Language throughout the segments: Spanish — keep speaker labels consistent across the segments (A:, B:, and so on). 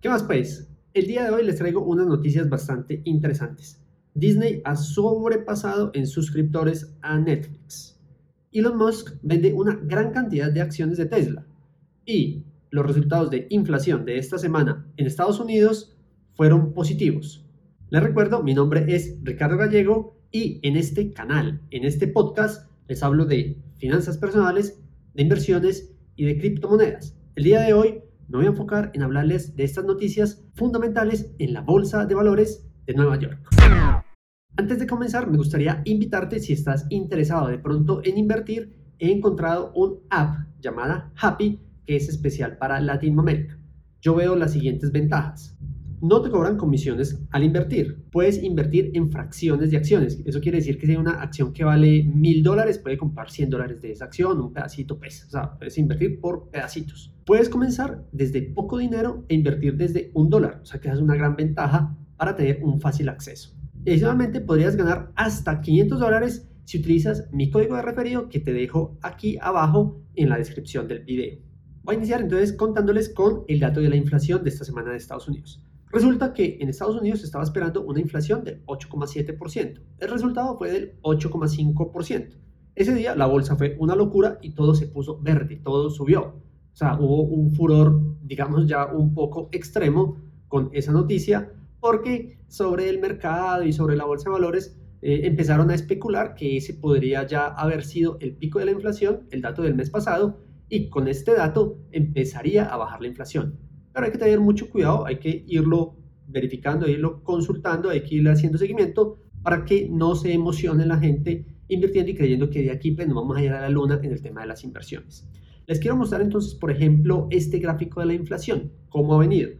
A: ¿Qué más pues? El día de hoy les traigo unas noticias bastante interesantes. Disney ha sobrepasado en suscriptores a Netflix. Elon Musk vende una gran cantidad de acciones de Tesla. Y los resultados de inflación de esta semana en Estados Unidos fueron positivos. Les recuerdo, mi nombre es Ricardo Gallego y en este canal, en este podcast, les hablo de finanzas personales, de inversiones y de criptomonedas. El día de hoy me voy a enfocar en hablarles de estas noticias fundamentales en la Bolsa de Valores de Nueva York. Antes de comenzar, me gustaría invitarte si estás interesado de pronto en invertir. He encontrado un app llamada Happy que es especial para Latinoamérica. Yo veo las siguientes ventajas. No te cobran comisiones al invertir. Puedes invertir en fracciones de acciones. Eso quiere decir que si hay una acción que vale mil dólares, puede comprar 100 dólares de esa acción, un pedacito pesa. O sea, puedes invertir por pedacitos. Puedes comenzar desde poco dinero e invertir desde un dólar. O sea, que es una gran ventaja para tener un fácil acceso. Adicionalmente, podrías ganar hasta 500 dólares si utilizas mi código de referido que te dejo aquí abajo en la descripción del video. Voy a iniciar entonces contándoles con el dato de la inflación de esta semana de Estados Unidos. Resulta que en Estados Unidos se estaba esperando una inflación del 8,7%. El resultado fue del 8,5%. Ese día la bolsa fue una locura y todo se puso verde, todo subió. O sea, hubo un furor, digamos ya un poco extremo con esa noticia, porque sobre el mercado y sobre la bolsa de valores eh, empezaron a especular que ese podría ya haber sido el pico de la inflación, el dato del mes pasado, y con este dato empezaría a bajar la inflación. Pero hay que tener mucho cuidado, hay que irlo verificando, irlo consultando, hay que ir haciendo seguimiento para que no se emocione la gente invirtiendo y creyendo que de aquí pues, nos vamos a ir a la luna en el tema de las inversiones. Les quiero mostrar entonces, por ejemplo, este gráfico de la inflación, cómo ha venido.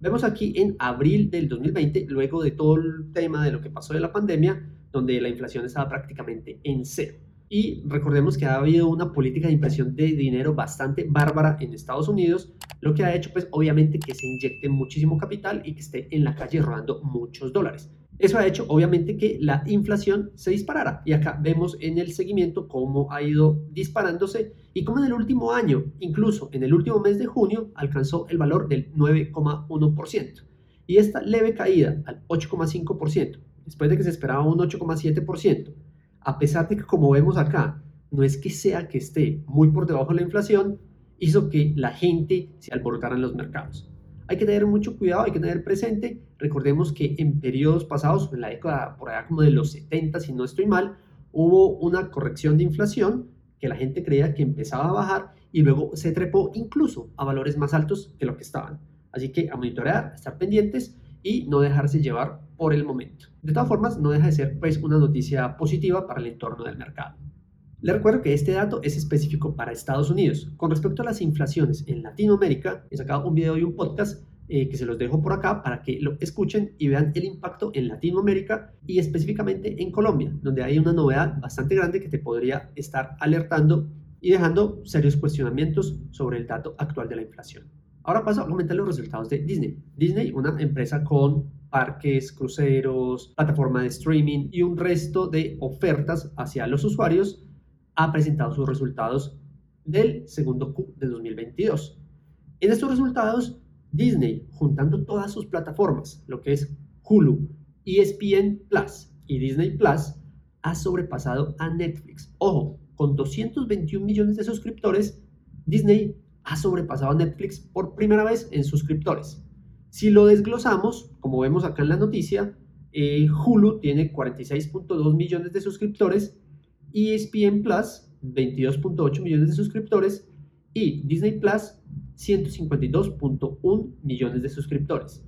A: Vemos aquí en abril del 2020, luego de todo el tema de lo que pasó de la pandemia, donde la inflación estaba prácticamente en cero. Y recordemos que ha habido una política de impresión de dinero bastante bárbara en Estados Unidos, lo que ha hecho pues obviamente que se inyecte muchísimo capital y que esté en la calle rodando muchos dólares. Eso ha hecho obviamente que la inflación se disparara y acá vemos en el seguimiento cómo ha ido disparándose y cómo en el último año, incluso en el último mes de junio, alcanzó el valor del 9,1%. Y esta leve caída al 8,5%, después de que se esperaba un 8,7%, a pesar de que como vemos acá, no es que sea que esté muy por debajo de la inflación, hizo que la gente se alborotara en los mercados. Hay que tener mucho cuidado, hay que tener presente, recordemos que en periodos pasados, en la década por allá como de los 70, si no estoy mal, hubo una corrección de inflación que la gente creía que empezaba a bajar y luego se trepó incluso a valores más altos que lo que estaban. Así que a monitorear, a estar pendientes y no dejarse llevar por el momento. De todas formas, no deja de ser pues una noticia positiva para el entorno del mercado. Le recuerdo que este dato es específico para Estados Unidos. Con respecto a las inflaciones en Latinoamérica, he sacado un video y un podcast eh, que se los dejo por acá para que lo escuchen y vean el impacto en Latinoamérica y específicamente en Colombia, donde hay una novedad bastante grande que te podría estar alertando y dejando serios cuestionamientos sobre el dato actual de la inflación. Ahora paso a comentar los resultados de Disney. Disney, una empresa con parques, cruceros, plataforma de streaming y un resto de ofertas hacia los usuarios, ha presentado sus resultados del segundo Q de 2022. En estos resultados, Disney, juntando todas sus plataformas, lo que es Hulu, ESPN Plus y Disney Plus, ha sobrepasado a Netflix. Ojo, con 221 millones de suscriptores, Disney ha sobrepasado a Netflix por primera vez en suscriptores. Si lo desglosamos, como vemos acá en la noticia, eh, Hulu tiene 46.2 millones de suscriptores, ESPN Plus 22.8 millones de suscriptores y Disney Plus 152.1 millones de suscriptores.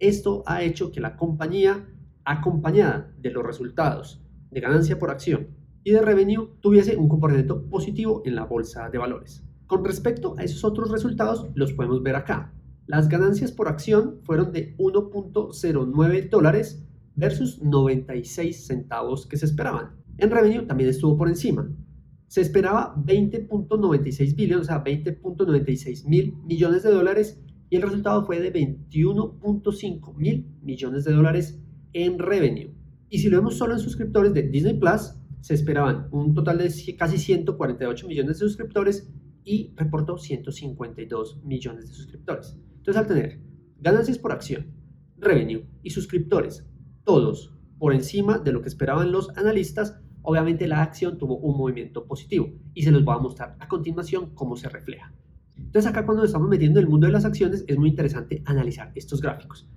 A: Esto ha hecho que la compañía, acompañada de los resultados de ganancia por acción y de revenue, tuviese un comportamiento positivo en la bolsa de valores. Con respecto a esos otros resultados, los podemos ver acá. Las ganancias por acción fueron de 1.09 dólares versus 96 centavos que se esperaban. En revenue también estuvo por encima. Se esperaba 20.96 billones, o sea, 20.96 mil millones de dólares y el resultado fue de 21.5 mil millones de dólares en revenue. Y si lo vemos solo en suscriptores de Disney Plus, se esperaban un total de casi 148 millones de suscriptores y reportó 152 millones de suscriptores. Entonces, al tener ganancias por acción, revenue y suscriptores, todos por encima de lo que esperaban los analistas, obviamente la acción tuvo un movimiento positivo y se los voy a mostrar a continuación cómo se refleja. Entonces acá cuando nos estamos metiendo en el mundo de las acciones es muy interesante analizar estos gráficos.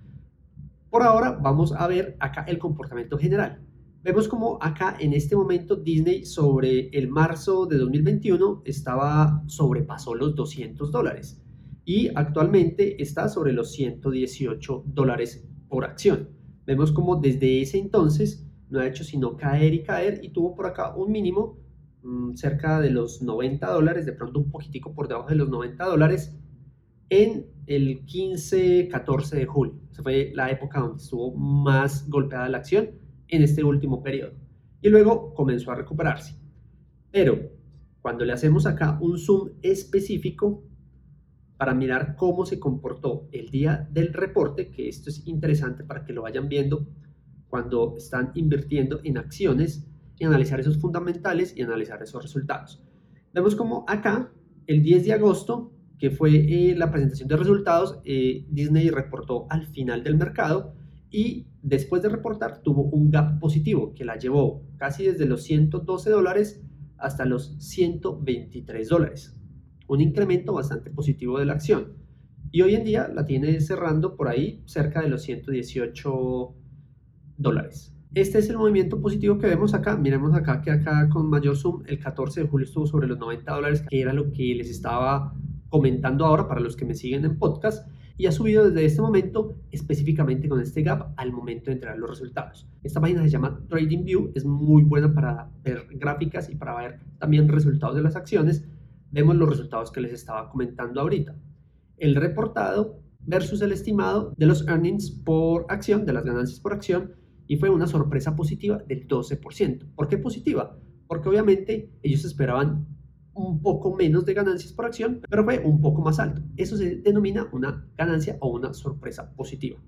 A: Por ahora vamos a ver acá el comportamiento general. Vemos como acá en este momento Disney sobre el marzo de 2021 estaba sobrepasó los 200 dólares y actualmente está sobre los 118 dólares por acción. Vemos como desde ese entonces no ha hecho sino caer y caer y tuvo por acá un mínimo mm, cerca de los 90 dólares, de pronto un poquitico por debajo de los 90 dólares en el 15-14 de julio. Esa fue la época donde estuvo más golpeada la acción en este último periodo. Y luego comenzó a recuperarse. Pero cuando le hacemos acá un zoom específico para mirar cómo se comportó el día del reporte, que esto es interesante para que lo vayan viendo cuando están invirtiendo en acciones y analizar esos fundamentales y analizar esos resultados. Vemos como acá, el 10 de agosto, que fue eh, la presentación de resultados, eh, Disney reportó al final del mercado y después de reportar tuvo un gap positivo que la llevó casi desde los 112 dólares hasta los 123 dólares. Un incremento bastante positivo de la acción. Y hoy en día la tiene cerrando por ahí cerca de los 118 dólares. Este es el movimiento positivo que vemos acá. Miremos acá que acá con mayor zoom el 14 de julio estuvo sobre los 90 dólares, que era lo que les estaba comentando ahora para los que me siguen en podcast y ha subido desde este momento específicamente con este gap al momento de entregar los resultados. Esta página se llama TradingView, es muy buena para ver gráficas y para ver también resultados de las acciones. Vemos los resultados que les estaba comentando ahorita. El reportado versus el estimado de los earnings por acción, de las ganancias por acción, y fue una sorpresa positiva del 12%. ¿Por qué positiva? Porque obviamente ellos esperaban un poco menos de ganancias por acción, pero fue un poco más alto. Eso se denomina una ganancia o una sorpresa positiva.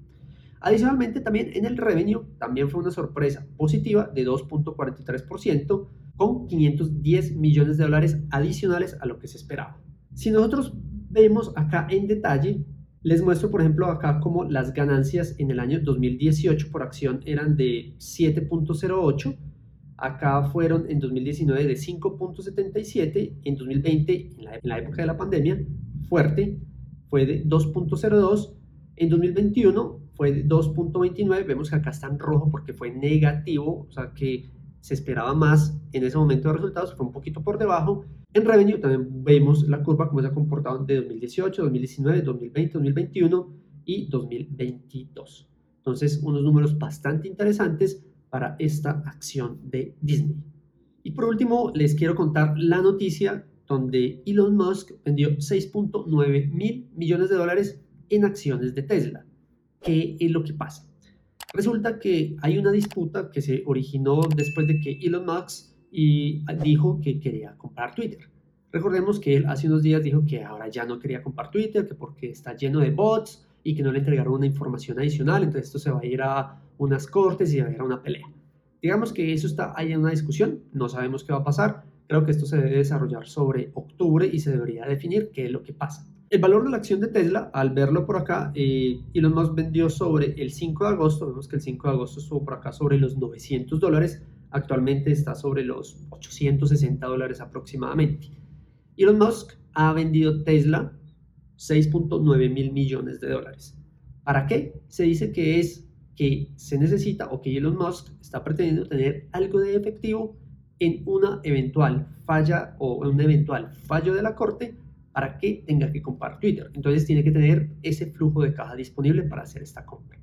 A: Adicionalmente, también en el revenue, también fue una sorpresa positiva de 2.43% con 510 millones de dólares adicionales a lo que se esperaba. Si nosotros vemos acá en detalle, les muestro por ejemplo acá como las ganancias en el año 2018 por acción eran de 7.08 Acá fueron en 2019 de 5.77, en 2020, en la, época de la pandemia, fuerte, fue de 2.02, en 2021 fue de 2.29, vemos que acá está en rojo porque fue negativo, o sea que se esperaba más en ese momento de resultados, fue un poquito por debajo. En revenue también vemos la curva como se ha comportado de 2018, 2019, 2020, 2021 y 2022. Entonces, unos números bastante interesantes para esta acción de Disney. Y por último, les quiero contar la noticia donde Elon Musk vendió 6.9 mil millones de dólares en acciones de Tesla. ¿Qué es lo que pasa? Resulta que hay una disputa que se originó después de que Elon Musk y dijo que quería comprar Twitter. Recordemos que él hace unos días dijo que ahora ya no quería comprar Twitter, que porque está lleno de bots y que no le entregaron una información adicional, entonces esto se va a ir a unas cortes y a una pelea. Digamos que eso está ahí en una discusión, no sabemos qué va a pasar, creo que esto se debe desarrollar sobre octubre y se debería definir qué es lo que pasa. El valor de la acción de Tesla, al verlo por acá, eh, Elon Musk vendió sobre el 5 de agosto, vemos que el 5 de agosto estuvo por acá sobre los 900 dólares, actualmente está sobre los 860 dólares aproximadamente. Elon Musk ha vendido Tesla 6.9 mil millones de dólares. ¿Para qué? Se dice que es que se necesita o que Elon Musk está pretendiendo tener algo de efectivo en una eventual falla o un eventual fallo de la corte para que tenga que comprar Twitter. Entonces tiene que tener ese flujo de caja disponible para hacer esta compra.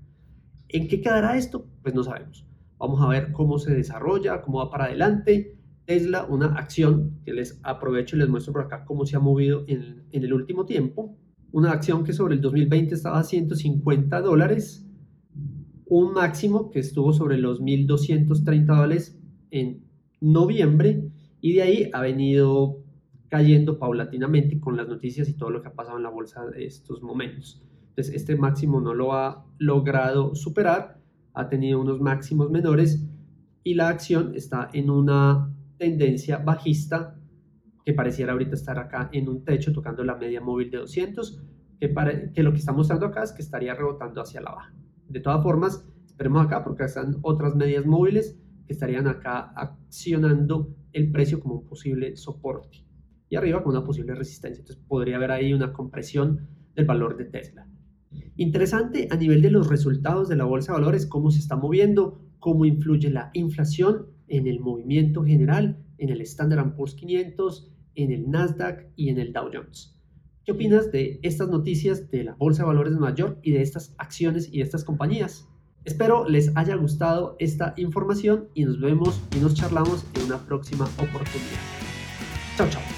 A: ¿En qué quedará esto? Pues no sabemos. Vamos a ver cómo se desarrolla, cómo va para adelante. Tesla, una acción que les aprovecho y les muestro por acá cómo se ha movido en, en el último tiempo una acción que sobre el 2020 estaba a 150 dólares, un máximo que estuvo sobre los 1.230 dólares en noviembre y de ahí ha venido cayendo paulatinamente con las noticias y todo lo que ha pasado en la bolsa de estos momentos. Entonces, este máximo no lo ha logrado superar, ha tenido unos máximos menores y la acción está en una tendencia bajista que pareciera ahorita estar acá en un techo tocando la media móvil de 200, que, que lo que está mostrando acá es que estaría rebotando hacia la baja. De todas formas, esperemos acá porque están otras medias móviles que estarían acá accionando el precio como un posible soporte y arriba con una posible resistencia. Entonces podría haber ahí una compresión del valor de Tesla. Interesante a nivel de los resultados de la bolsa de valores, cómo se está moviendo, cómo influye la inflación en el movimiento general, en el Standard Poor's 500, en el Nasdaq y en el Dow Jones. ¿Qué opinas de estas noticias de la Bolsa de Valores de Nueva York y de estas acciones y de estas compañías? Espero les haya gustado esta información y nos vemos y nos charlamos en una próxima oportunidad. Chao, chao.